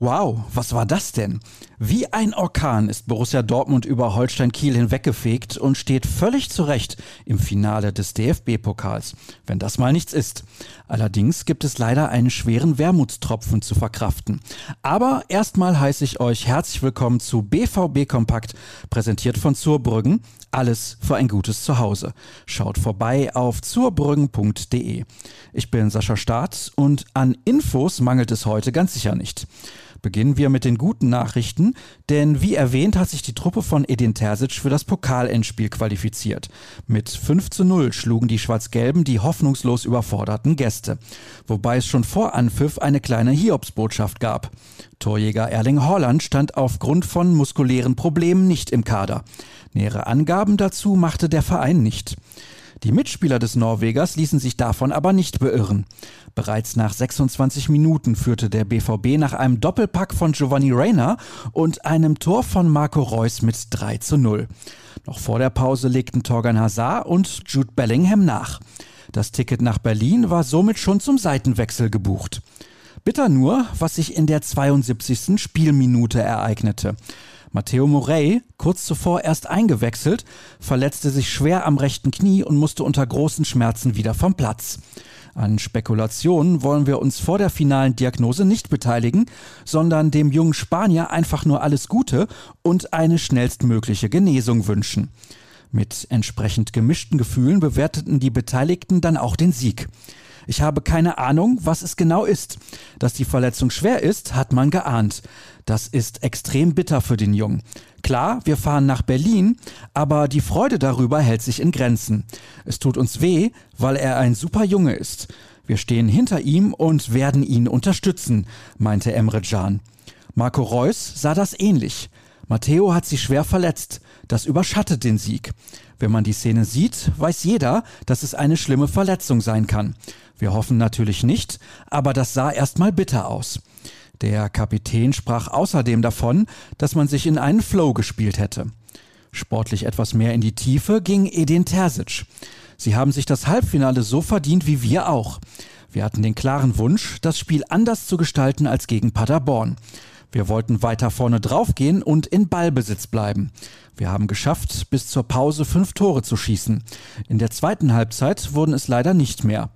Wow, was war das denn? Wie ein Orkan ist Borussia Dortmund über Holstein Kiel hinweggefegt und steht völlig zurecht im Finale des DFB-Pokals, wenn das mal nichts ist. Allerdings gibt es leider einen schweren Wermutstropfen zu verkraften. Aber erstmal heiße ich euch herzlich willkommen zu BVB Kompakt, präsentiert von Zurbrüggen. Alles für ein gutes Zuhause. Schaut vorbei auf zurbrüggen.de. Ich bin Sascha Staat und an Infos mangelt es heute ganz sicher nicht. Beginnen wir mit den guten Nachrichten, denn wie erwähnt hat sich die Truppe von Edin Terzic für das Pokalendspiel qualifiziert. Mit 5 zu 0 schlugen die Schwarz-Gelben die hoffnungslos überforderten Gäste, wobei es schon vor Anpfiff eine kleine Hiobsbotschaft gab. Torjäger Erling Haaland stand aufgrund von muskulären Problemen nicht im Kader. Nähere Angaben dazu machte der Verein nicht. Die Mitspieler des Norwegers ließen sich davon aber nicht beirren. Bereits nach 26 Minuten führte der BVB nach einem Doppelpack von Giovanni Reyna und einem Tor von Marco Reus mit 3 zu 0. Noch vor der Pause legten Torgan Hazard und Jude Bellingham nach. Das Ticket nach Berlin war somit schon zum Seitenwechsel gebucht. Bitter nur, was sich in der 72. Spielminute ereignete. Matteo Morey, kurz zuvor erst eingewechselt, verletzte sich schwer am rechten Knie und musste unter großen Schmerzen wieder vom Platz. An Spekulationen wollen wir uns vor der finalen Diagnose nicht beteiligen, sondern dem jungen Spanier einfach nur alles Gute und eine schnellstmögliche Genesung wünschen. Mit entsprechend gemischten Gefühlen bewerteten die Beteiligten dann auch den Sieg. Ich habe keine Ahnung, was es genau ist. Dass die Verletzung schwer ist, hat man geahnt. Das ist extrem bitter für den Jungen. Klar, wir fahren nach Berlin, aber die Freude darüber hält sich in Grenzen. Es tut uns weh, weil er ein super Junge ist. Wir stehen hinter ihm und werden ihn unterstützen, meinte Emre Can. Marco Reus sah das ähnlich. Matteo hat sich schwer verletzt. Das überschattet den Sieg. Wenn man die Szene sieht, weiß jeder, dass es eine schlimme Verletzung sein kann. Wir hoffen natürlich nicht, aber das sah erstmal bitter aus. Der Kapitän sprach außerdem davon, dass man sich in einen Flow gespielt hätte. Sportlich etwas mehr in die Tiefe ging Edin Terzic. Sie haben sich das Halbfinale so verdient wie wir auch. Wir hatten den klaren Wunsch, das Spiel anders zu gestalten als gegen Paderborn. Wir wollten weiter vorne draufgehen und in Ballbesitz bleiben. Wir haben geschafft, bis zur Pause fünf Tore zu schießen. In der zweiten Halbzeit wurden es leider nicht mehr.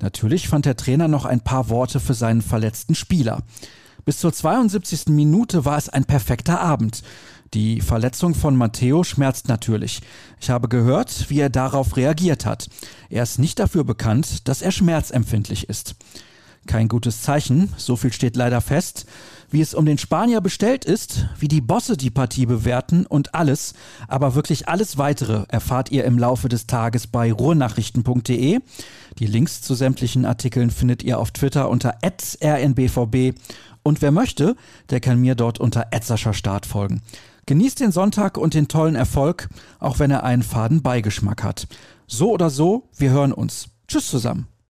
Natürlich fand der Trainer noch ein paar Worte für seinen verletzten Spieler. Bis zur 72. Minute war es ein perfekter Abend. Die Verletzung von Matteo schmerzt natürlich. Ich habe gehört, wie er darauf reagiert hat. Er ist nicht dafür bekannt, dass er schmerzempfindlich ist. Kein gutes Zeichen, so viel steht leider fest. Wie es um den Spanier bestellt ist, wie die Bosse die Partie bewerten und alles, aber wirklich alles weitere erfahrt ihr im Laufe des Tages bei ruhrnachrichten.de. Die Links zu sämtlichen Artikeln findet ihr auf Twitter unter rnbvb und wer möchte, der kann mir dort unter Start folgen. Genießt den Sonntag und den tollen Erfolg, auch wenn er einen faden Beigeschmack hat. So oder so, wir hören uns. Tschüss zusammen.